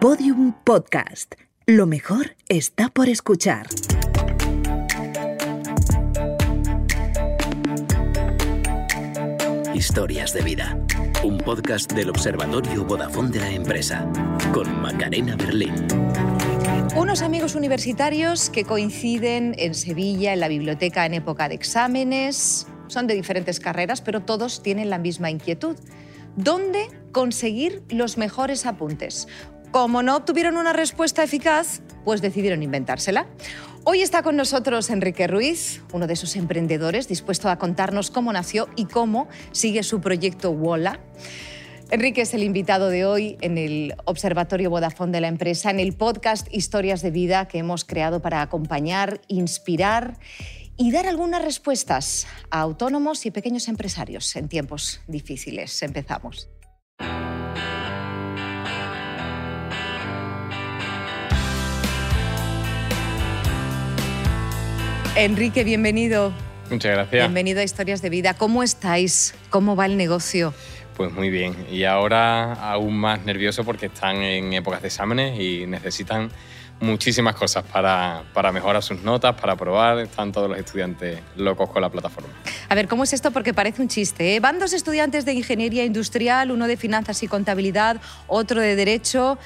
Podium Podcast. Lo mejor está por escuchar. Historias de vida. Un podcast del Observatorio Vodafone de la empresa. Con Macarena Berlín. Unos amigos universitarios que coinciden en Sevilla, en la biblioteca en época de exámenes. Son de diferentes carreras, pero todos tienen la misma inquietud. ¿Dónde conseguir los mejores apuntes? Como no obtuvieron una respuesta eficaz, pues decidieron inventársela. Hoy está con nosotros Enrique Ruiz, uno de esos emprendedores dispuesto a contarnos cómo nació y cómo sigue su proyecto Wola. Enrique es el invitado de hoy en el Observatorio Vodafone de la empresa, en el podcast Historias de Vida que hemos creado para acompañar, inspirar y dar algunas respuestas a autónomos y pequeños empresarios en tiempos difíciles. Empezamos. Enrique, bienvenido. Muchas gracias. Bienvenido a Historias de Vida. ¿Cómo estáis? ¿Cómo va el negocio? Pues muy bien. Y ahora aún más nervioso porque están en épocas de exámenes y necesitan muchísimas cosas para, para, mejorar sus notas, para probar. Están todos los estudiantes locos con la plataforma. A ver, ¿cómo es esto? Porque parece un chiste. ¿eh? Van dos estudiantes de ingeniería industrial, uno de finanzas y contabilidad, otro de derecho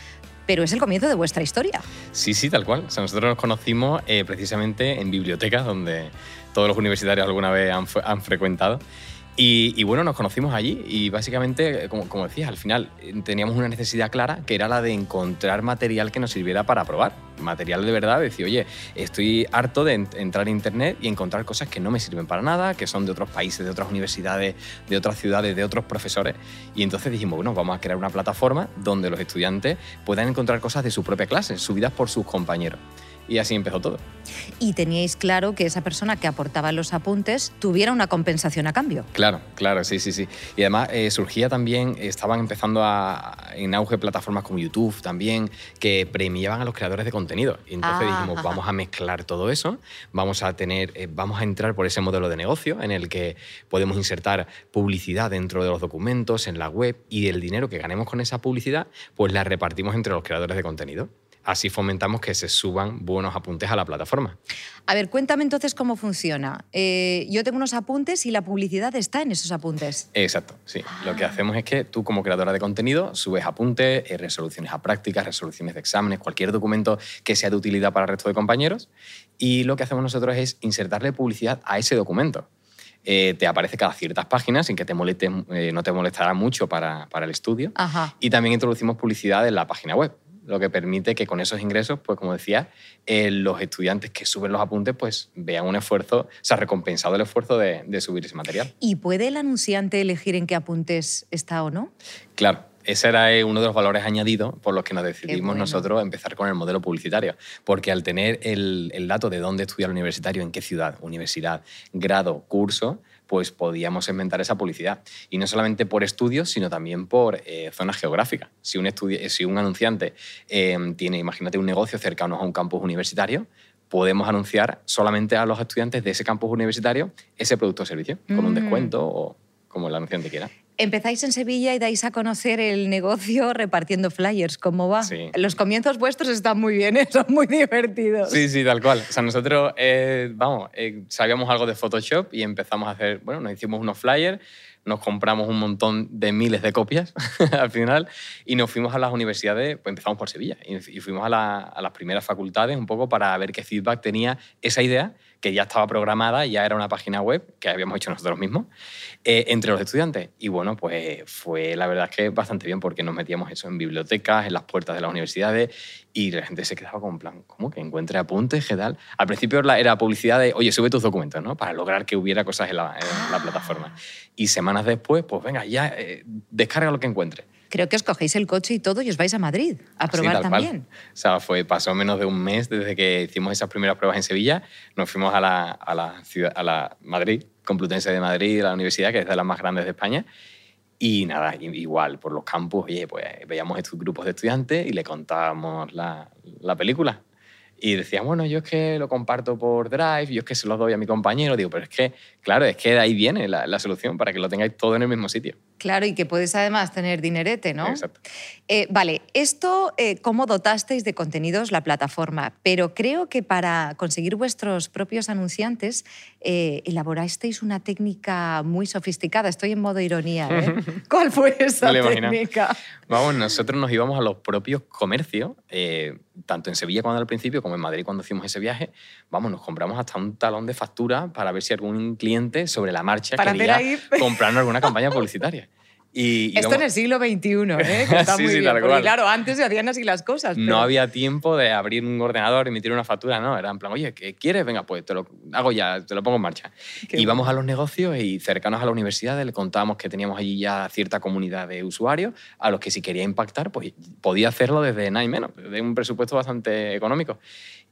pero es el comienzo de vuestra historia. Sí, sí, tal cual. O sea, nosotros nos conocimos eh, precisamente en bibliotecas, donde todos los universitarios alguna vez han, han frecuentado. Y, bueno, nos conocimos allí y básicamente, como, como, decías, al final eh, teníamos una necesidad clara que era la de encontrar material que nos sirviera para probar. Material de verdad, decir, oye, estoy harto de entrar a internet y encontrar cosas que no me sirven para nada, que son de otros países, de otras universidades, de otras ciudades, de otros profesores. Y entonces dijimos, bueno, vamos a crear una plataforma donde los estudiantes puedan encontrar cosas de su propia clase, subidas por sus compañeros. Y así empezó todo. Y teníais claro que esa persona que aportaba los apuntes tuviera una compensación a cambio. Claro, claro, sí, sí, sí. Y además eh, surgía también, estaban empezando a, en auge plataformas como YouTube también, que premiaban a los creadores de contenido. Y entonces Ah, dijimos, ajá. vamos a mezclar todo eso, vamos a tener, eh, vamos a entrar por ese modelo de negocio en el que podemos insertar publicidad dentro de los documentos, en la web, y el dinero que ganemos con esa publicidad, pues la repartimos entre los creadores de contenido. Así fomentamos que se suban buenos apuntes a la plataforma. A ver, cuéntame entonces cómo funciona. Eh, yo tengo unos apuntes y la publicidad está en esos apuntes. Exacto, sí. Lo Ah. que hacemos es que tú como creadora de contenido subes apuntes, eh, resoluciones a prácticas, resoluciones de exámenes, cualquier documento que sea de utilidad para el resto de compañeros y lo que hacemos nosotros es insertarle publicidad a ese documento. Eh, te aparece cada ciertas páginas sin que te moleste, eh, no te molestará mucho para, para el estudio. Ajá. Y también introducimos publicidad en la página web, lo que permite que con esos ingresos, pues como decía, eh, los estudiantes que suben los apuntes pues vean un esfuerzo, o sea, recompensado el esfuerzo de- de subir ese material. ¿Y puede el anunciante elegir en qué apuntes está o no? Claro, ese era eh, uno de los valores añadidos por los que nos decidimos bueno. nosotros empezar con el modelo publicitario. Porque al tener el, el dato de dónde estudia el universitario, en qué ciudad, universidad, grado, curso, pues podíamos inventar esa publicidad. Y no solamente por estudios, sino también por eh, zonas geográficas. Si un, estudi- si un anunciante eh, tiene, imagínate, un negocio cercano a un campus universitario, podemos anunciar solamente a los estudiantes de ese campus universitario ese producto o servicio, con un Mm. descuento o como el anunciante quiera. Empezáis en Sevilla y dais a conocer el negocio repartiendo flyers. ¿Cómo va? Sí. Los comienzos vuestros están muy bien, ¿eh? son muy divertidos. Sí, sí, tal cual. O sea, nosotros, eh, vamos, eh, sabíamos algo de Photoshop y empezamos a hacer, bueno, nos hicimos unos flyers, nos compramos un montón de miles de copias al final y nos fuimos a las universidades, pues empezamos por Sevilla y, fuimos a, la- a las primeras facultades un poco para ver qué feedback tenía esa idea que ya estaba programada, ya era una página web que habíamos hecho nosotros mismos, eh, entre los estudiantes. Y bueno, pues fue la verdad es que bastante bien porque nos metíamos eso en bibliotecas, en las puertas de las universidades y la gente se quedaba con plan, ¿cómo que encuentre apuntes? ¿Qué tal? Al principio era publicidad de, oye, sube tus documentos, ¿no? Para lograr que hubiera cosas en la plataforma. Y semanas después, pues venga, ya eh, descarga lo que encuentres. Creo que os cogéis el coche y todo y os vais a Madrid a probar tal cual. también. O sea, fue, pasó menos de un mes desde que hicimos esas primeras pruebas en Sevilla. Nos fuimos a la, a la, ciudad, a la Madrid, Complutense de Madrid, la universidad, que es de las más grandes de España. Y nada, igual, por los campus, oye, pues veíamos estos grupos de estudiantes y le contábamos la, la película. Y decían, bueno, yo es que lo comparto por Drive, yo es que se los doy a mi compañero. Digo, pero es que, claro, es que de ahí viene la, la solución para que lo tengáis todo en el mismo sitio. Claro, y que puedes además tener dinerete, ¿no? Exacto. Eh, vale, esto, eh, ¿cómo dotasteis de contenidos la plataforma? Pero creo que para conseguir vuestros propios anunciantes eh, elaborasteis una técnica muy sofisticada. Estoy en modo ironía, ¿eh? ¿Cuál fue esa técnica? Vamos, nosotros nos íbamos a los propios comercios, tanto en Sevilla cuando al principio como en Madrid cuando hicimos ese viaje. Vamos, nos compramos hasta un talón de factura para ver si algún cliente sobre la marcha Para quería ahí- comprarnos alguna campaña publicitaria. Y, Esto en el siglo XXI, ¿eh? Que está Sí, muy sí, bien. tal porque, cual. claro, antes se hacían así las cosas. No había tiempo de abrir un ordenador, emitir una factura, no. Era en plan, oye, ¿qué quieres? Venga, pues te lo hago ya, te lo pongo en marcha. Qué Íbamos a los negocios y cercanos a la universidad le contábamos que teníamos allí ya cierta comunidad de usuarios a los que si quería impactar, pues podía hacerlo desde nada y menos, de un presupuesto bastante económico.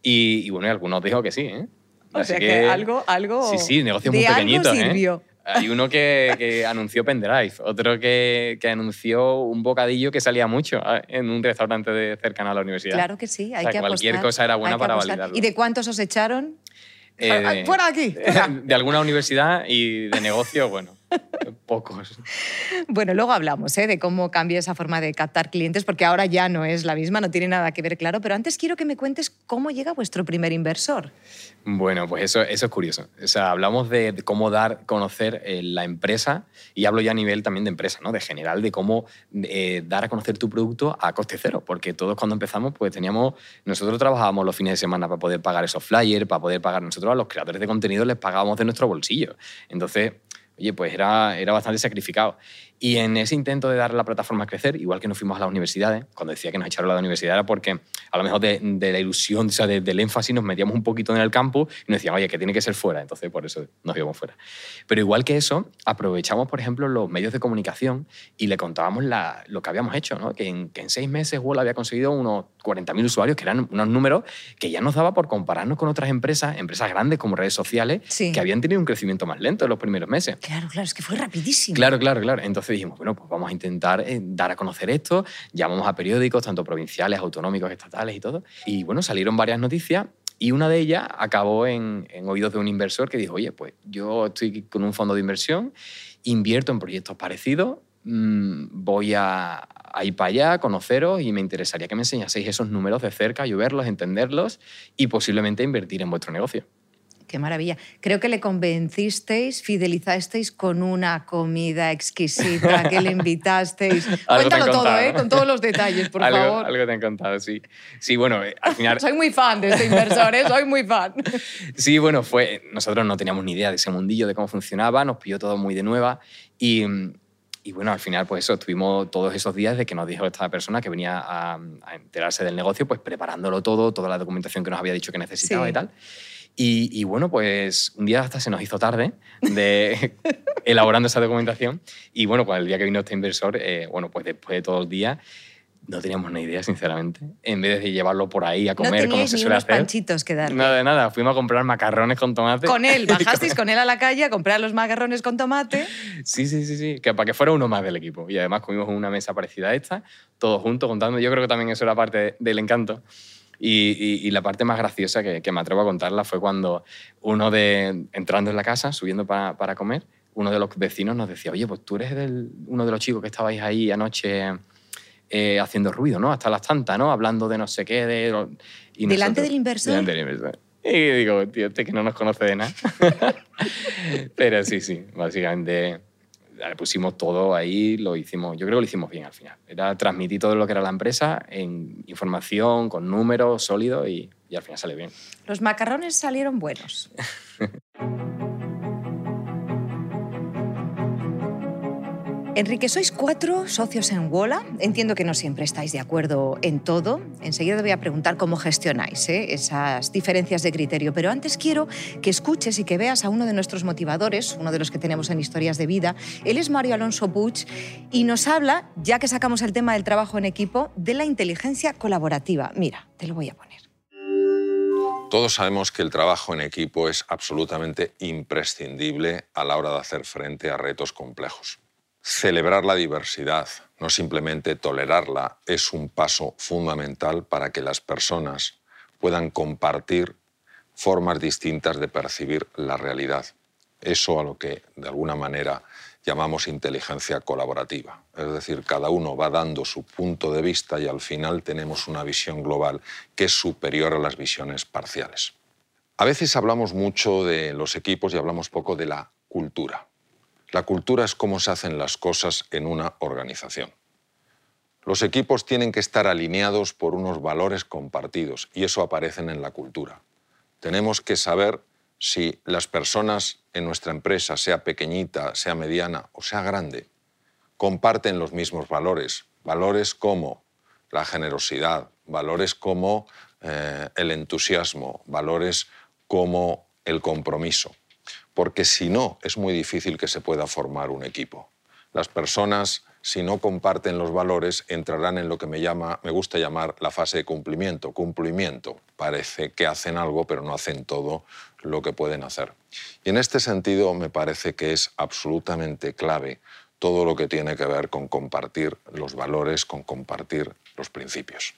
Y, y bueno, y algunos dijo que sí, ¿eh? O Así sea que, algo, algo Sí, sí, negocios muy algo pequeñitos, ¿eh? Hay uno que, que anunció pendrive, otro que, que anunció un bocadillo que salía mucho ah, en un restaurante de cercano a la universidad. Claro que sí, hay O sea, que cualquier apostar, cosa era buena para apostar. validarlo. ¿Y de cuántos os echaron? Eh, ¡Ay, ¡Fuera de aquí! de alguna universidad y de negocio, bueno, pocos. Bueno, luego hablamos ¿eh? de cómo cambia esa forma de captar clientes, porque ahora ya no es la misma, no tiene nada que ver, claro. Pero antes quiero que me cuentes cómo llega vuestro primer inversor. Bueno, pues eso, eso es curioso. O sea, hablamos de, de cómo dar a conocer eh, la empresa, y hablo ya a nivel también de empresa, ¿no? de general, de cómo eh, dar a conocer tu producto a coste cero, porque todos cuando empezamos, pues teníamos, nosotros trabajábamos los fines de semana para poder pagar esos flyers, para poder pagar nosotros a los creadores de contenido, les pagábamos de nuestro bolsillo. Entonces, oye, pues era, era bastante sacrificado. Y en ese intento de dar la plataforma a crecer, igual que nos fuimos a las universidades, cuando decía que nos echaron a la universidad era porque a lo mejor de, de la ilusión, o sea, de- del énfasis nos metíamos un poquito en el campus y nos decían, oye, que tiene que ser fuera, entonces por eso nos íbamos fuera. Pero igual que eso, aprovechamos, por ejemplo, los medios de comunicación y le contábamos la- lo que habíamos hecho, ¿no? que, en, que en seis meses Wall había conseguido unos 40.000 usuarios, que eran unos números que ya nos daba por compararnos con otras empresas, empresas grandes como redes sociales, Sí. que habían tenido un crecimiento más lento en los primeros meses. Claro, claro, es que fue rapidísimo. Claro, claro, claro. Entonces dijimos, bueno, pues vamos a intentar eh, dar a conocer esto. Llamamos a periódicos, tanto provinciales, autonómicos, estatales y todo. Y bueno, salieron varias noticias y una de ellas acabó en, oídos de un inversor que dijo, oye, pues yo estoy con un fondo de inversión, invierto en proyectos parecidos, mm, voy a, a ir para allá, conoceros y me interesaría que me enseñaseis esos números de cerca, yo verlos, entenderlos y posiblemente invertir en vuestro negocio. Qué maravilla. Creo que le convencisteis, fidelizasteis con una comida exquisita que le invitasteis. Cuéntalo todo, contado, ¿eh? Con todos los detalles, por algo, favor. Algo te han contado, sí. Sí, bueno, eh, al final... Soy muy fan de este inversor, ¿eh? Soy muy fan. Sí, bueno, fue, nosotros no teníamos ni idea de ese mundillo, de cómo funcionaba, nos pilló todo muy de nueva y, y bueno, al final pues eso, estuvimos todos esos días de que nos dijo esta persona que venía a, a enterarse del negocio, pues preparándolo todo, toda la documentación que nos había dicho que necesitaba Sí. y tal. Y, y bueno, pues un día hasta se nos hizo tarde de elaborando esa documentación y bueno, pues el día que vino este inversor, eh, bueno, pues después de todo el día no teníamos ni idea, sinceramente. En vez de llevarlo por ahí a No comer como se ni suele unos hacer. panchitos que. Nada de nada, fuimos a comprar macarrones con tomate. Con él, bajasteis con él a la calle a comprar los macarrones con tomate. Sí, sí, sí, sí, que para que fuera uno más del equipo. Y además comimos en una mesa parecida a esta, todos juntos contando. Yo creo que también eso era parte del encanto. Y, y- y la parte más graciosa que, que me atrevo a contarla fue cuando uno de, entrando en la casa, subiendo para, para comer, uno de los vecinos nos decía, oye, pues tú eres del- uno de los chicos que estabais ahí anoche eh, haciendo ruido, ¿no? Hasta las tantas, ¿no? Hablando de no sé qué, de... y ¿Delante nosotros- del inversor? Delante del inversor. Y digo, tío, este que no nos conoce de nada. Pero sí, sí, básicamente le pusimos todo ahí, lo hicimos, yo creo que lo hicimos bien al final. Era transmitir todo lo que era la empresa en información, con números sólidos y, y al final sale bien. Los macarrones salieron buenos. Enrique, sois cuatro socios en Wola. Entiendo que no siempre estáis de acuerdo en todo. Enseguida te voy a preguntar cómo gestionáis ¿eh? esas diferencias de criterio. Pero antes quiero que escuches y que veas a uno de nuestros motivadores, uno de los que tenemos en Historias de Vida. Él es Mario Alonso Puig y nos habla, ya que sacamos el tema del trabajo en equipo, de la inteligencia colaborativa. Mira, te lo voy a poner. Todos sabemos que el trabajo en equipo es absolutamente imprescindible a la hora de hacer frente a retos complejos. Celebrar la diversidad, no simplemente tolerarla, es un paso fundamental para que las personas puedan compartir formas distintas de percibir la realidad. Eso a lo que de alguna manera llamamos inteligencia colaborativa. Es decir, cada uno va dando su punto de vista y al final tenemos una visión global que es superior a las visiones parciales. A veces hablamos mucho de los equipos y hablamos poco de la cultura. La cultura es cómo se hacen las cosas en una organización. Los equipos tienen que estar alineados por unos valores compartidos y eso aparece en la cultura. Tenemos que saber si las personas en nuestra empresa, sea pequeñita, sea mediana o sea grande, comparten los mismos valores. Valores como la generosidad, valores como eh, el entusiasmo, valores como el compromiso. Porque si no, es muy difícil que se pueda formar un equipo. Las personas si no comparten los valores, entrarán en lo que me, llama, me gusta llamar la fase de cumplimiento. Cumplimiento. Parece que hacen algo, pero no hacen todo lo que pueden hacer. Y en este sentido me parece que es absolutamente clave todo lo que tiene que ver con compartir los valores, con compartir los principios.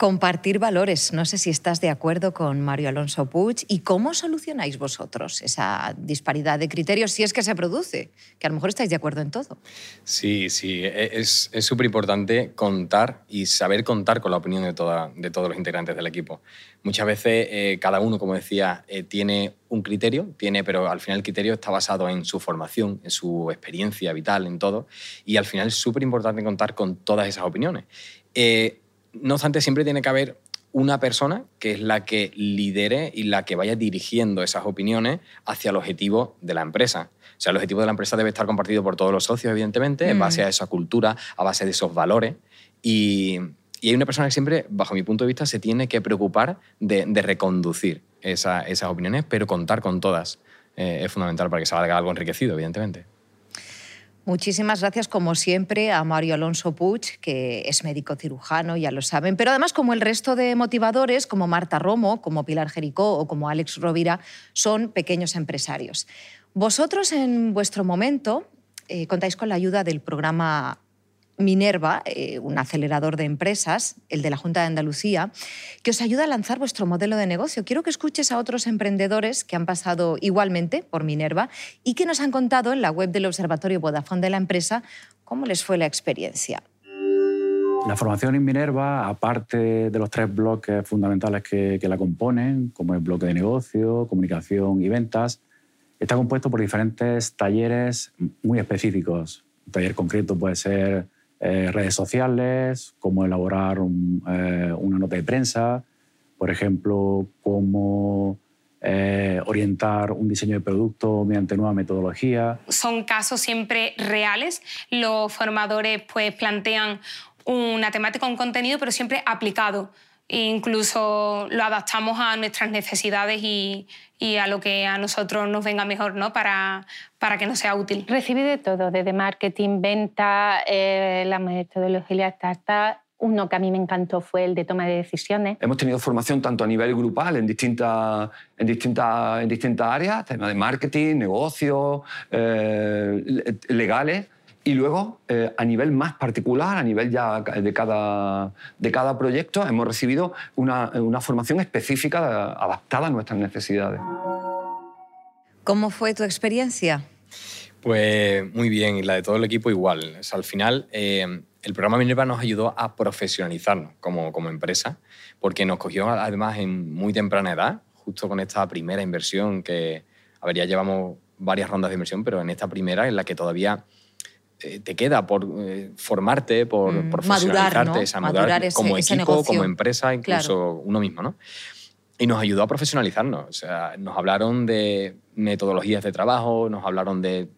Compartir valores. No sé si estás de acuerdo con Mario Alonso Puig y cómo solucionáis vosotros esa disparidad de criterios si es que se produce, que a lo mejor estáis de acuerdo en todo. Sí, sí, e, es súper importante contar y saber contar con la opinión de, toda, de todos los integrantes del equipo. Muchas veces eh, cada uno, como decía, eh, tiene un criterio, tiene, pero al final el criterio está basado en su formación, en su experiencia vital, en todo, y al final es súper importante contar con todas esas opiniones. Eh, no obstante, siempre tiene que haber una persona que es la que lidere y la que vaya dirigiendo esas opiniones hacia el objetivo de la empresa. O sea, el objetivo de la empresa debe estar compartido por todos los socios, evidentemente, en base a esa cultura, a base de esos valores. Y, hay una persona que siempre, bajo mi punto de vista, se tiene que preocupar de, reconducir esas opiniones, pero contar con todas eh, es fundamental para que salga algo enriquecido, evidentemente. Muchísimas gracias, como siempre, a Mario Alonso Puig, que es médico cirujano, ya lo saben, pero además, como el resto de motivadores, como Marta Romo, como Pilar Jericó o como Alex Rovira, son pequeños empresarios. Vosotros, en vuestro momento, eh, contáis con la ayuda del programa Minerva, eh, un acelerador de empresas, el de la Junta de Andalucía, que os ayuda a lanzar vuestro modelo de negocio. Quiero que escuches a otros emprendedores que han pasado igualmente por Minerva y que nos han contado en la web del Observatorio Vodafone de la empresa cómo les fue la experiencia. La formación en Minerva, aparte de los tres bloques fundamentales que, que la componen, como el bloque de negocio, comunicación y ventas, está compuesto por diferentes talleres muy específicos. Un taller concreto puede ser eh, redes sociales, cómo elaborar eh, una nota de prensa, por ejemplo, cómo eh, orientar un diseño de producto mediante nueva metodología. Son casos siempre reales. Los formadores pues, plantean una temática, un contenido, pero siempre aplicado. E incluso lo adaptamos a nuestras necesidades y, y, a lo que a nosotros nos venga mejor ¿no? para, para que nos sea útil. Recibí de todo, desde marketing, venta, eh, la metodología startup, uno que a mí me encantó fue el de toma de decisiones. Hemos tenido formación tanto a nivel grupal en distintas, en distintas, en distintas áreas, temas de marketing, negocios, eh, legales y luego, eh, a nivel más particular, a nivel ya de cada, de cada proyecto, hemos recibido una, una formación específica adaptada a nuestras necesidades. ¿Cómo fue tu experiencia? Pues muy bien, y la de todo el equipo igual. al final, eh, el programa Minerva nos ayudó a profesionalizarnos como, como empresa, porque nos cogió además en muy temprana edad, justo con esta primera inversión que, a ver, ya llevamos varias rondas de inversión, pero en esta primera en la que todavía te queda por eh, formarte, por mm, profesionalizarte, madurar, como equipo, como empresa, incluso uno mismo, ¿no? Y nos ayudó a profesionalizarnos. O sea, nos hablaron de metodologías de trabajo, nos hablaron de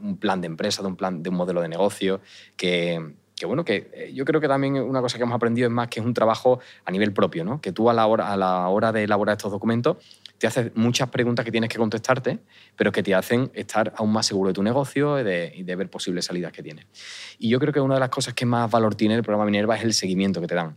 un plan de empresa, de un plan, de un modelo de negocio, que, que bueno, que eh, yo creo que también una cosa que hemos aprendido es más que es un trabajo a nivel propio, ¿no? Que tú a la hora, a la hora de elaborar estos documentos te haces muchas preguntas que tienes que contestarte, pero que te hacen estar aún más seguro de tu negocio y de, ver posibles salidas que tienes. Y yo creo que una de las cosas que más valor tiene el programa Minerva es el seguimiento que te dan.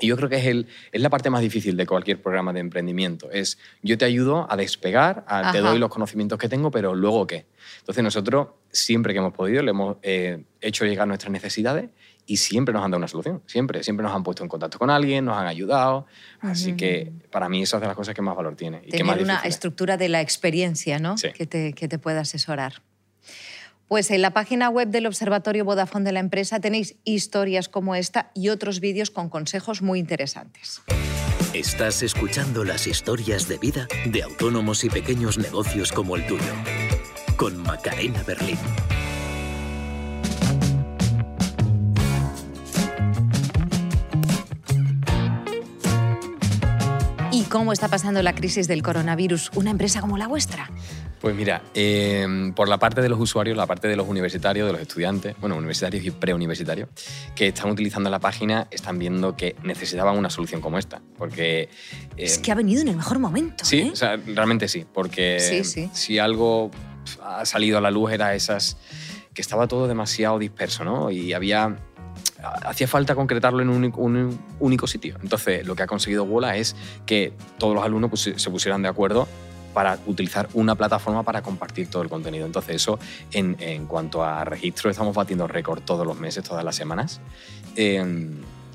Y yo creo que es, el, es la parte más difícil de cualquier programa de emprendimiento. Es yo te ayudo a despegar, te doy los conocimientos que tengo, pero luego qué. Entonces nosotros, siempre que hemos podido, le hemos eh, hecho llegar nuestras necesidades y siempre nos han dado una solución, siempre, siempre nos han puesto en contacto con alguien, nos han ayudado, así que para mí esas es de las cosas que más valor tiene. Y Tener una estructura de la experiencia, ¿no? Que, te, que te pueda asesorar. Pues en la página web del Observatorio Vodafone de la empresa tenéis historias como esta y otros vídeos con consejos muy interesantes. Estás escuchando las historias de vida de autónomos y pequeños negocios como el tuyo, con Macarena Berlín. ¿Y cómo está pasando la crisis del coronavirus una empresa como la vuestra? Pues mira, eh, por la parte de los usuarios, la parte de los universitarios, de los estudiantes, bueno, universitarios y preuniversitarios, que están utilizando la página, están viendo que necesitaban una solución como esta. Porque. eh, Es que ha venido en el mejor momento. Sí, ¿eh? o sea, realmente sí, porque Sí, sí. si algo ha salido a la luz era esas que estaba todo demasiado disperso, ¿no? Y había hacía falta concretarlo en un único, un único sitio. Entonces, lo que ha conseguido Wola es que todos los alumnos pues, se pusieran de acuerdo para utilizar una plataforma para compartir todo el contenido. Entonces, eso en, en cuanto a registro, estamos batiendo récord todos los meses, todas las semanas. eh,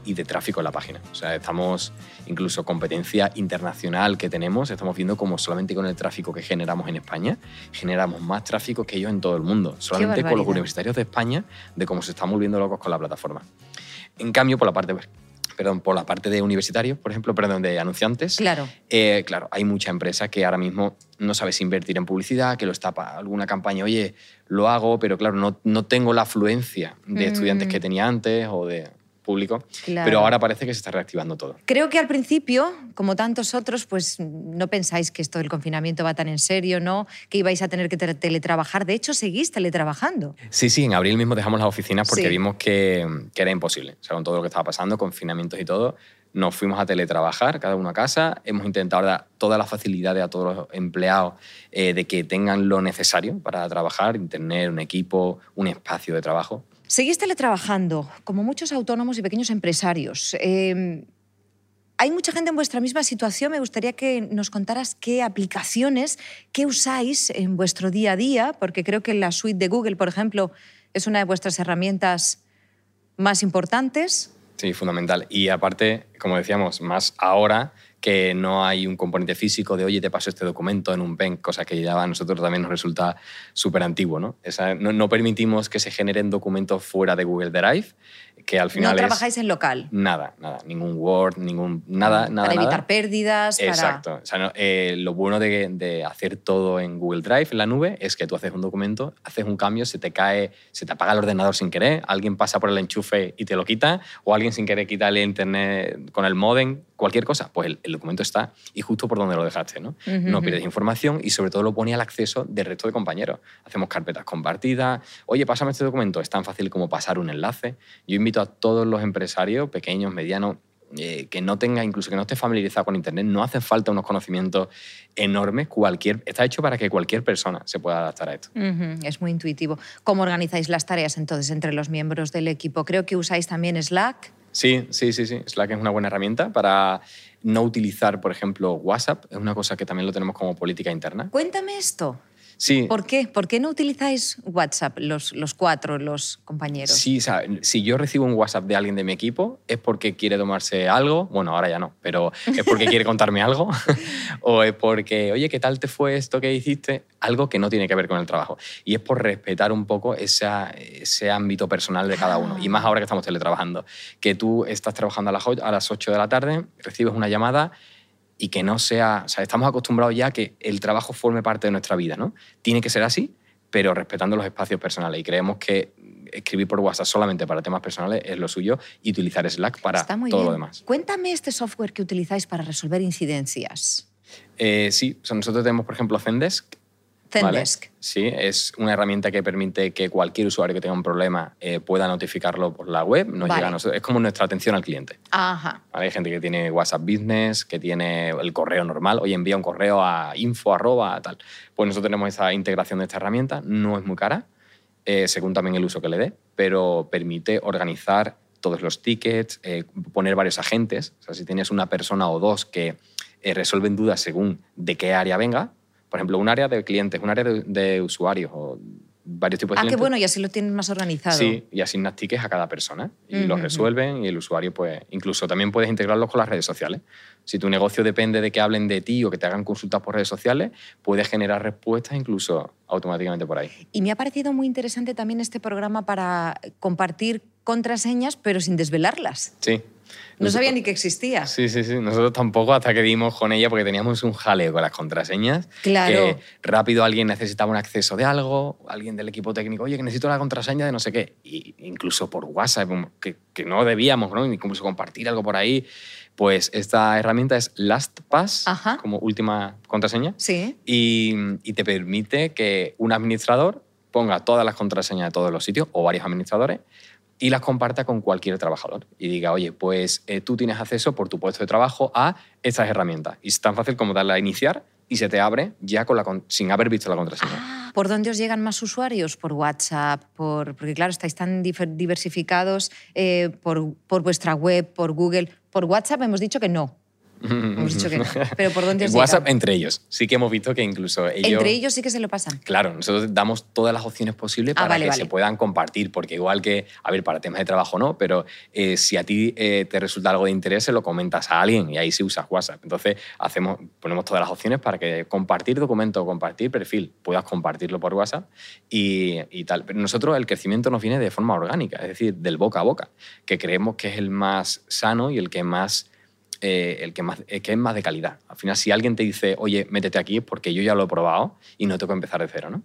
y de tráfico en la página. O sea, estamos incluso competencia internacional que tenemos, estamos viendo como solamente con el tráfico que generamos en España, generamos más tráfico que ellos en todo el mundo. Solamente con los universitarios de España, de cómo se están volviendo locos con la plataforma. En cambio, por la parte, perdón, por la parte de universitarios, por ejemplo, perdón, de anunciantes, Claro. eh, claro, hay mucha empresa que ahora mismo no sabe si invertir en publicidad, que lo está para alguna campaña, oye, lo hago, pero claro, no, no tengo la afluencia de estudiantes Mm. que tenía antes o de público, Claro. pero ahora parece que se está reactivando todo. Creo que al principio, como tantos otros, pues no pensáis que esto del confinamiento va tan en serio, ¿no? Que ibais a tener que tele- teletrabajar. De hecho, seguís teletrabajando. Sí, sí, en abril mismo dejamos las oficinas porque Sí. vimos que, que era imposible. O sea, con todo lo que estaba pasando, confinamientos y todo, nos fuimos a teletrabajar, cada uno a casa. Hemos intentado dar todas las facilidades a todos los empleados eh, de que tengan lo necesario para trabajar, internet, un equipo, un espacio de trabajo. Seguís teletrabajando, como muchos autónomos y pequeños empresarios. Eh, hay mucha gente en vuestra misma situación. Me gustaría que nos contaras qué aplicaciones, qué usáis en vuestro día a día, porque creo que la suite de Google, por ejemplo, es una de vuestras herramientas más importantes. Sí, fundamental. Y aparte, como decíamos, más ahora que no hay un componente físico de, oye, te paso este documento en un pen, cosa que ya a nosotros también nos resulta súper antiguo. ¿no? No, no permitimos que se generen documentos fuera de Google Drive, que al final no es trabajáis en local. nada, nada, ningún Word, ningún nada, nada. para evitar nada. pérdidas. para- Exacto. O sea, no, eh, lo bueno de, de hacer todo en Google Drive, en la nube, es que tú haces un documento, haces un cambio, se te cae, se te apaga el ordenador sin querer, alguien pasa por el enchufe y te lo quita, o alguien sin querer quita el internet con el modem, cualquier cosa, pues el, el documento está y justo por donde lo dejaste, ¿no? No pierdes información y sobre todo lo pone al acceso del resto de compañeros. Hacemos carpetas compartidas, oye, pásame este documento, es tan fácil como pasar un enlace. Yo invito a todos los empresarios, pequeños, medianos, eh, que no tenga, incluso que no esté familiarizado con Internet, no hace falta unos conocimientos enormes. Cualquier, está hecho para que cualquier persona se pueda adaptar a esto. Es muy intuitivo. ¿Cómo organizáis las tareas entonces entre los miembros del equipo? Creo que usáis también Slack. Sí, sí, sí, sí. Slack es una buena herramienta para no utilizar, por ejemplo, WhatsApp. Es una cosa que también lo tenemos como política interna. Cuéntame esto. Sí, ¿Por qué? ¿Por qué no utilizáis WhatsApp los, los cuatro, los compañeros? Sí, o sea, si yo recibo un WhatsApp de alguien de mi equipo es porque quiere tomarse algo, bueno, ahora ya no, pero es porque quiere contarme algo, o es porque, oye, ¿qué tal te fue esto que hiciste? Algo que no tiene que ver con el trabajo. Y es por respetar un poco esa- ese ámbito personal de cada uno. Y más ahora que estamos teletrabajando, que tú estás trabajando a las ocho- a las 8 de la tarde, recibes una llamada y que no sea, o sea, estamos acostumbrados ya a que el trabajo forme parte de nuestra vida, ¿no? Tiene que ser así, pero respetando los espacios personales. Y creemos que escribir por WhatsApp solamente para temas personales es lo suyo y utilizar Slack para Está muy todo bien. lo demás. Cuéntame este software que utilizáis para resolver incidencias. Eh, sí, o sea, nosotros tenemos, por ejemplo, Zendesk. Sí, es una herramienta que permite que cualquier usuario que tenga un problema eh, pueda notificarlo por la web. Nos Vale. llega a nosotros- es como nuestra atención al cliente. Ajá. ¿vale? Hay gente que tiene WhatsApp Business, que tiene el correo normal. Oye, envía un correo a info, arroba, tal. Pues nosotros tenemos esa integración de esta herramienta. No es muy cara, eh, según también el uso que le dé, pero permite organizar todos los tickets, eh, poner varios agentes. O sea, si tienes una persona o dos que resuelven dudas según de qué área venga, por ejemplo, un área de clientes, un área de, de usuarios o varios tipos de Ah, qué clientes. bueno, y así lo tienes más organizado. Sí, y asignas tickets a cada persona y los Ujú. resuelven y el usuario, pues, incluso también puedes integrarlos con las redes sociales. Si tu negocio depende de que hablen de ti o que te hagan consultas por redes sociales, puedes generar respuestas incluso automáticamente por ahí. Y me ha parecido muy interesante también este programa para compartir contraseñas, pero sin desvelarlas. Sí. No sabía ni que existía. Sí, sí, sí. Nosotros tampoco hasta que dimos con ella porque teníamos un jaleo con las contraseñas. Claro. Que rápido alguien necesitaba un acceso de algo, alguien del equipo técnico, oye, que necesito la contraseña de no sé qué. Y incluso por WhatsApp, que, que no debíamos, ¿no? Incluso compartir algo por ahí. Pues esta herramienta es LastPass, Ajá. como última contraseña. Sí. Y, y te permite que un administrador ponga todas las contraseñas de todos los sitios, o varios administradores, y las comparta con cualquier trabajador. Y diga, oye, pues eh, tú tienes acceso por tu puesto de trabajo a estas herramientas. Y es tan fácil como darle a iniciar y se te abre ya con la sin haber visto la contraseña. ¿Por dónde os llegan más usuarios? ¿Por WhatsApp? Por, porque claro, estáis tan diversificados eh, por, por vuestra web, por Google. Por WhatsApp hemos dicho que no. Hemos dicho que no. Pero ¿por dónde os WhatsApp entre ellos. Sí que hemos visto que incluso ellos... Entre ellos sí que se lo pasan. Claro, nosotros damos todas las opciones posibles Ah, para vale, que vale. se puedan compartir, porque igual que, a ver, para temas de trabajo no, pero eh, si a ti eh, te resulta algo de interés, se lo comentas a alguien y ahí sí usas WhatsApp. Entonces, hacemos, ponemos todas las opciones para que compartir documento o compartir perfil puedas compartirlo por WhatsApp y, y tal. Pero nosotros el crecimiento nos viene de forma orgánica, es decir, del boca a boca, que creemos que es el más sano y el que más eh, el que, más, es más de calidad. Al final, si alguien te dice, oye, métete aquí, es porque yo ya lo he probado y no tengo que empezar de cero. ¿no?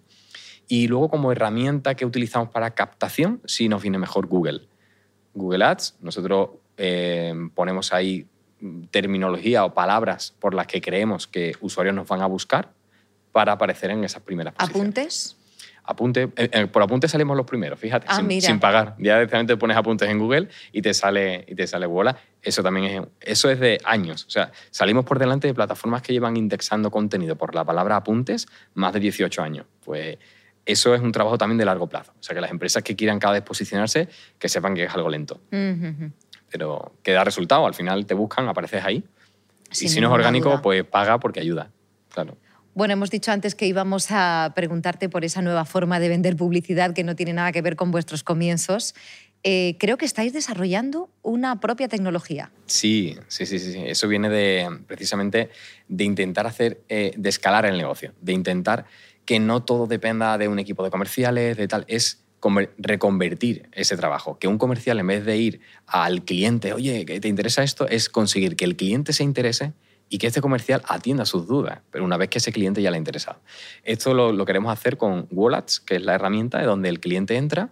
Y luego, como herramienta que utilizamos para captación, sí nos viene mejor Google. Google Ads, nosotros eh, ponemos ahí terminología o palabras por las que creemos que usuarios nos van a buscar para aparecer en esas primeras posiciones. ¿Apuntes? Apunte, eh, eh, por apunte salimos los primeros, fíjate, Ah, sin, pagar. Ya directamente pones apuntes en Google y te sale y te sale bola. Eso también es, eso es de años. O sea, salimos por delante de plataformas que llevan indexando contenido por la palabra apuntes más de 18 años. Pues eso es un trabajo también de largo plazo. O sea, que las empresas que quieran cada vez posicionarse, que sepan que es algo lento. Pero que da resultado. Al final te buscan, apareces ahí. Sin y si no es orgánico, duda. pues paga porque ayuda. Claro. Bueno, hemos dicho antes que íbamos a preguntarte por esa nueva forma de vender publicidad que no tiene nada que ver con vuestros comienzos. Eh, creo que estáis desarrollando una propia tecnología. Sí, sí, sí, sí. Eso viene de precisamente de intentar hacer, eh, de escalar el negocio, de intentar que no todo dependa de un equipo de comerciales, de tal. Es conver- reconvertir ese trabajo. Que un comercial, en vez de ir al cliente, oye, ¿que ¿te interesa esto? Es conseguir que el cliente se interese y que este comercial atienda sus dudas, pero una vez que ese cliente ya le ha interesado. Esto lo, queremos hacer con Wallets, que es la herramienta de donde el cliente entra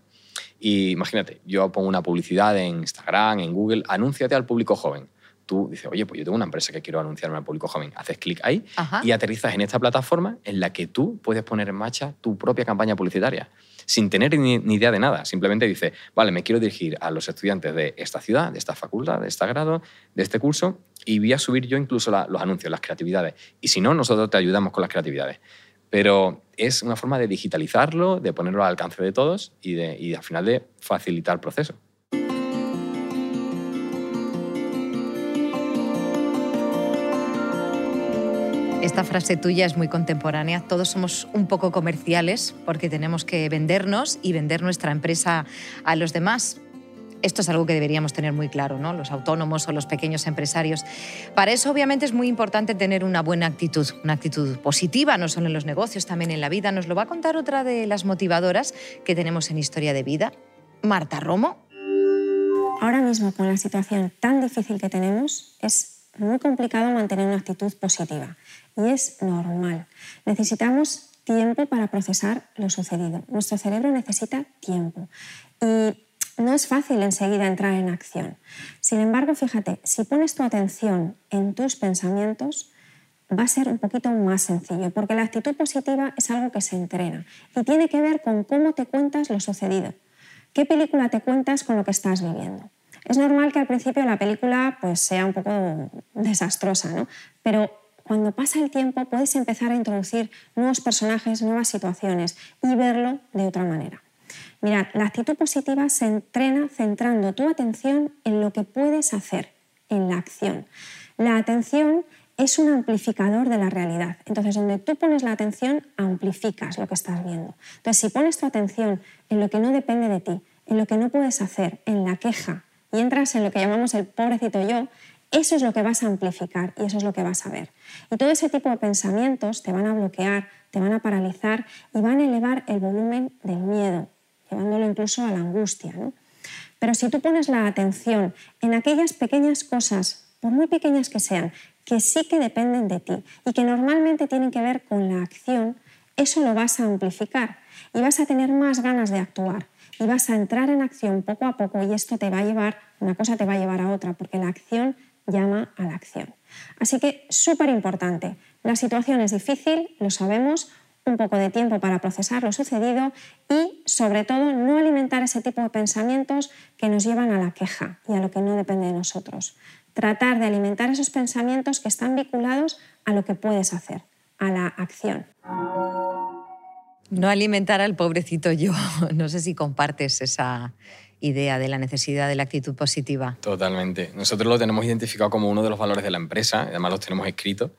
y imagínate, yo pongo una publicidad en Instagram, en Google, anúnciate al público joven. Tú dices, oye, pues yo tengo una empresa que quiero anunciarme al público joven. Haces clic ahí Ajá. y aterrizas en esta plataforma en la que tú puedes poner en marcha tu propia campaña publicitaria sin tener ni, ni idea de nada. Simplemente dices, vale, me quiero dirigir a los estudiantes de esta ciudad, de esta facultad, de este grado, de este curso y voy a subir yo incluso la- los anuncios, las creatividades. Y si no, nosotros te ayudamos con las creatividades. Pero es una forma de digitalizarlo, de ponerlo al alcance de todos y, de, y al final de facilitar el proceso. Esta frase tuya es muy contemporánea. Todos somos un poco comerciales porque tenemos que vendernos y vender nuestra empresa a los demás. Esto es algo que deberíamos tener muy claro, ¿no? Los autónomos o los pequeños empresarios. Para eso, obviamente, es muy importante tener una buena actitud, una actitud positiva, no solo en los negocios, también en la vida. Nos lo va a contar otra de las motivadoras que tenemos en Historia de Vida, Marta Romo. Ahora mismo, con la situación tan difícil que tenemos, es muy complicado mantener una actitud positiva. Y es normal. Necesitamos tiempo para procesar lo sucedido. Nuestro cerebro necesita tiempo. Y no es fácil enseguida entrar en acción. Sin embargo, fíjate, si pones tu atención en tus pensamientos, va a ser un poquito más sencillo, porque la actitud positiva es algo que se entrena y tiene que ver con cómo te cuentas lo sucedido. ¿Qué película te cuentas con lo que estás viviendo? Es normal que al principio la película pues, sea un poco desastrosa, ¿no? pero cuando pasa el tiempo puedes empezar a introducir nuevos personajes, nuevas situaciones y verlo de otra manera. La actitud positiva se entrena centrando tu atención en lo que puedes hacer, en la acción. La atención es un amplificador de la realidad. Entonces, donde tú pones la atención, amplificas lo que estás viendo. Entonces, si pones tu atención en lo que no depende de ti, en lo que no puedes hacer, en la queja, y entras en lo que llamamos el pobrecito yo, eso es lo que vas a amplificar y eso es lo que vas a ver. Y todo ese tipo de pensamientos te van a bloquear, te van a paralizar y van a elevar el volumen del miedo, llevándolo incluso a la angustia. Pero si tú pones la atención en aquellas pequeñas cosas, por muy pequeñas que sean, que sí que dependen de ti y que normalmente tienen que ver con la acción, eso lo vas a amplificar y vas a tener más ganas de actuar y vas a entrar en acción poco a poco y esto te va a llevar, una cosa te va a llevar a otra, porque la acción llama a la acción. Así que súper importante, la situación es difícil, lo sabemos, un poco de tiempo para procesar lo sucedido y, sobre todo, no alimentar ese tipo de pensamientos que nos llevan a la queja y a lo que no depende de nosotros tratar de alimentar esos pensamientos que están vinculados a lo que puedes hacer, a la acción. No alimentar al pobrecito yo. No sé si compartes esa idea de la necesidad de la actitud positiva. Totalmente. Nosotros lo tenemos identificado como uno de los valores de la empresa, además los tenemos escritos,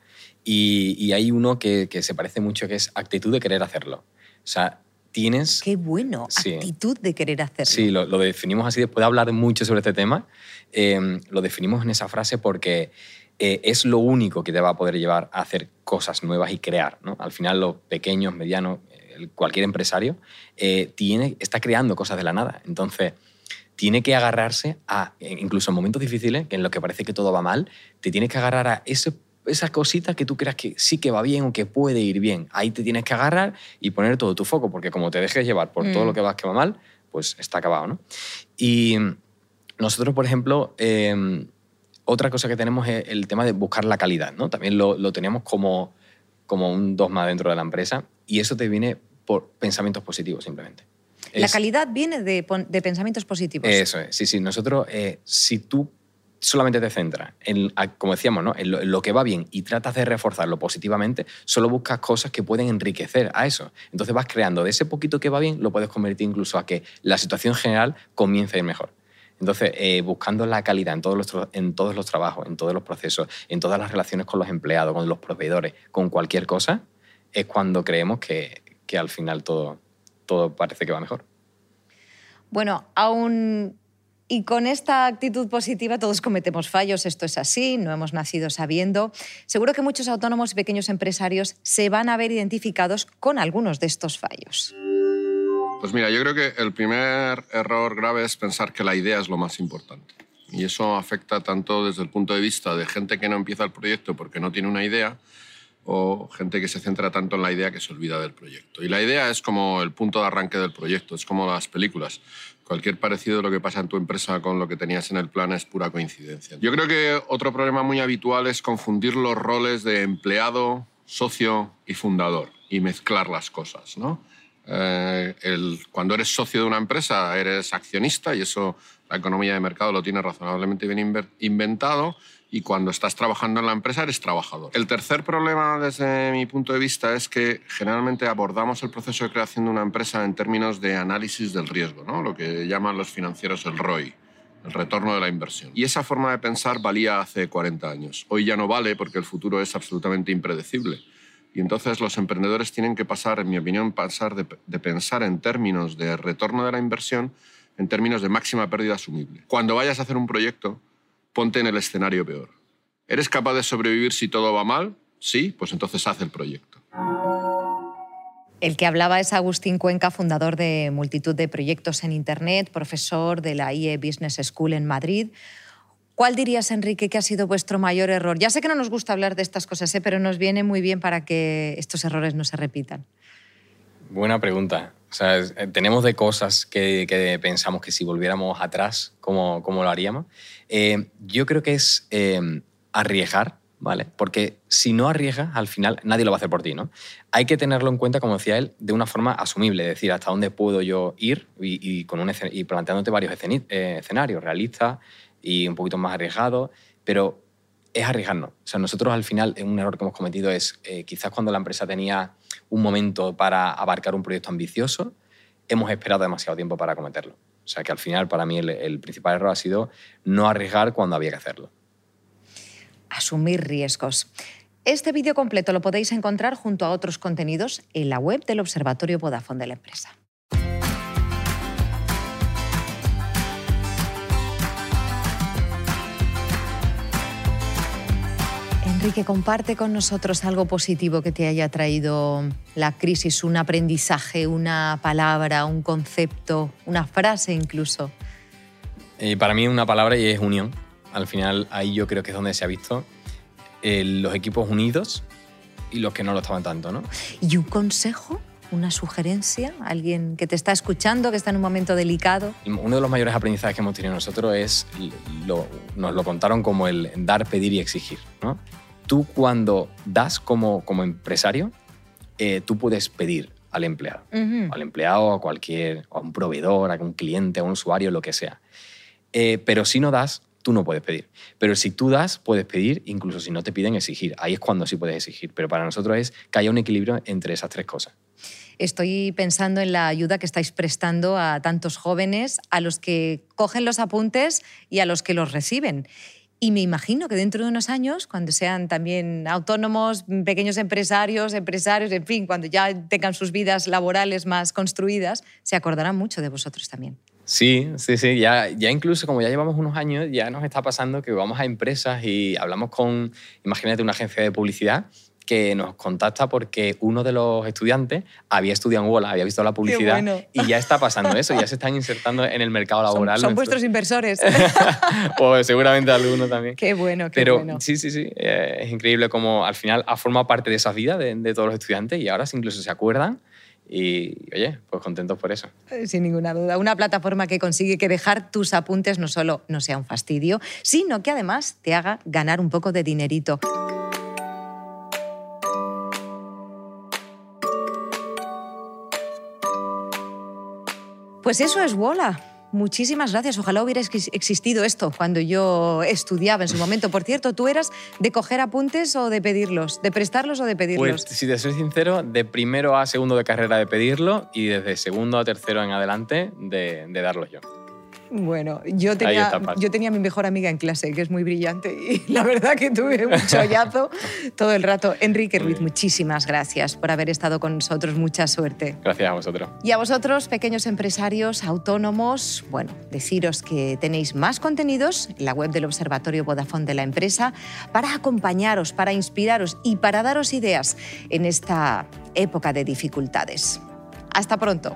y, hay uno que, que, se parece mucho que es actitud de querer hacerlo. O sea, tienes... Qué bueno, actitud de querer hacerlo. Sí, lo, definimos así después de hablar mucho sobre este tema. Em, lo definimos en esa frase porque eh, es lo único que te va a poder llevar a hacer cosas nuevas y crear. ¿no? Al final, los pequeños, medianos, cualquier empresario eh, tiene, está creando cosas de la nada. Entonces, tiene que agarrarse a, incluso en momentos difíciles, en lo que parece que todo va mal, te tienes que agarrar a ese esa cosita que tú creas que sí que va bien o que puede ir bien. Ahí te tienes que agarrar y poner todo tu foco, porque como te dejes llevar por todo lo mm. que va que va mal, pues está acabado, ¿no? Y nosotros, por ejemplo, em, otra cosa que tenemos es el tema de buscar la calidad, ¿no? También lo, lo tenemos como, como un dogma dentro de la empresa y eso te viene por pensamientos positivos simplemente. La calidad viene de, de, pensamientos positivos. Eso es, sí, sí. Nosotros, eh, si tú solamente te centras en, como decíamos, ¿no? en, lo, que va bien y tratas de reforzarlo positivamente, solo buscas cosas que pueden enriquecer a eso. Entonces vas creando de ese poquito que va bien, lo puedes convertir incluso a que la situación general comience a ir mejor. Entonces, eh, buscando la calidad en todos, los, en todos los trabajos, en todos los procesos, en todas las relaciones con los empleados, con los proveedores, con cualquier cosa, es cuando creemos que, que al final todo, todo parece que va mejor. Bueno, aún y con esta actitud positiva todos cometemos fallos, esto es así, no hemos nacido sabiendo. Seguro que muchos autónomos y pequeños empresarios se van a ver identificados con algunos de estos fallos. Pues mira, yo creo que el primer error grave es pensar que la idea es lo más importante. Y eso afecta tanto desde el punto de vista de gente que no empieza el proyecto porque no tiene una idea, o gente que se centra tanto en la idea que se olvida del proyecto. Y la idea es como el punto de arranque del proyecto, es como las películas. Cualquier parecido de lo que pasa en tu empresa con lo que tenías en el plan es pura coincidencia. Yo creo que otro problema muy habitual es confundir los roles de empleado, socio y fundador y mezclar las cosas. ¿no? Eh, cuando eres socio de una empresa eres accionista y eso la economía de mercado lo tiene razonablemente bien inventado y cuando estás trabajando en la empresa eres trabajador. El tercer problema desde mi punto de vista es que generalmente abordamos el proceso de creación de una empresa en términos de análisis del riesgo, ¿no? lo que llaman los financieros el ROI, el retorno de la inversión. Y esa forma de pensar valía hace 40 años. Hoy ya no vale porque el futuro es absolutamente impredecible. Y entonces los emprendedores tienen que pasar, en mi opinión, pasar de, de pensar en términos de retorno de la inversión en términos de máxima pérdida asumible. Cuando vayas a hacer un proyecto, ponte en el escenario peor. ¿Eres capaz de sobrevivir si todo va mal? Sí, pues entonces haz el proyecto. El que hablaba es Agustín Cuenca, fundador de multitud de proyectos en Internet, profesor de la IE Business School en Madrid. ¿Cuál dirías, Enrique, que ha sido vuestro mayor error? Ya sé que no nos gusta hablar de estas cosas, ¿eh? pero nos viene muy bien para que estos errores no se repitan. Buena pregunta. O sea, eh, tenemos de cosas que, pensamos que si volviéramos atrás, ¿cómo, cómo lo haríamos? Eh, yo creo que es eh, arriesgar, ¿vale? Porque si no arriesgas, al final nadie lo va a hacer por ti, ¿no? Hay que tenerlo en cuenta, como decía él, de una forma asumible, es decir, hasta dónde puedo yo ir y, con un y planteándote varios escenarios, realistas y un poquito más arriesgados, pero es arriesgarnos. O sea, nosotros al final, un error que hemos cometido es quizás cuando la empresa tenía un momento para abarcar un proyecto ambicioso, hemos esperado demasiado tiempo para cometerlo. O sea que al final para mí el, principal error ha sido no arriesgar cuando había que hacerlo. asumir riesgos. Este vídeo completo lo podéis encontrar junto a otros contenidos en la web del Observatorio Vodafone de la empresa. Enrique, comparte con nosotros algo positivo que te haya traído la crisis, un aprendizaje, una palabra, un concepto, una frase incluso. Eh, para mí una palabra y es unión. Al final ahí yo creo que es donde se ha visto eh, los equipos unidos y los que no lo estaban tanto. ¿no? ¿Y un consejo? ¿Una sugerencia? ¿Alguien que te está escuchando, que está en un momento delicado? Uno de los mayores aprendizajes que hemos tenido nosotros es, lo, nos lo contaron como el dar, pedir y exigir. ¿no? Tú cuando das como, como empresario, eh, tú puedes pedir al empleado, al empleado, a cualquier, a un proveedor, a un cliente, a un usuario, lo que sea. Eh, pero si no das, tú no puedes pedir. Pero si tú das, puedes pedir, incluso si no te piden, exigir. Ahí es cuando sí puedes exigir. Pero para nosotros es que haya un equilibrio entre esas tres cosas. Estoy pensando en la ayuda que estáis prestando a tantos jóvenes, a los que cogen los apuntes y a los que los reciben. Y me imagino que dentro de unos años, cuando sean también autónomos, pequeños empresarios, empresarios, en fin, cuando ya tengan sus vidas laborales más construidas, se acordarán mucho de vosotros también. Sí, sí, sí. Ya, ya incluso como ya llevamos unos años, ya nos está pasando que vamos a empresas y hablamos con, imagínate, una agencia de publicidad que nos contacta porque uno de los estudiantes había estudiado en Wola, había visto la publicidad y ya está pasando eso, ya se están insertando en el mercado laboral. Son, vuestros inversores. o seguramente algunos también. Qué bueno, qué Pero, bueno. Sí, sí, sí. Eh, es increíble cómo al final ha formado parte de esa vida de, de todos los estudiantes y ahora incluso se acuerdan y oye, pues contentos por eso. Eh, sin ninguna duda. Una plataforma que consigue que dejar tus apuntes no solo no sea un fastidio, sino que además te haga ganar un poco de dinerito. Pues eso es Wola. Muchísimas gracias. Ojalá hubiera existido esto cuando yo estudiaba en su momento. Por cierto, ¿tú eras de coger apuntes o de pedirlos? ¿De prestarlos o de pedirlos? Pues, si te soy sincero, de primero a segundo de carrera de pedirlo y desde segundo a tercero en adelante de, de darlos yo. Bueno, yo tenía, yo tenía a mi mejor amiga en clase, que es muy brillante, y la verdad que tuve un chollazo todo el rato. Enrique Ruiz, muchísimas gracias por haber estado con nosotros. Mucha suerte. Gracias a vosotros. Y a vosotros, pequeños empresarios, autónomos, bueno, deciros que tenéis más contenidos en la web del Observatorio Vodafone de la empresa para acompañaros, para inspiraros y para daros ideas en esta época de dificultades. Hasta pronto.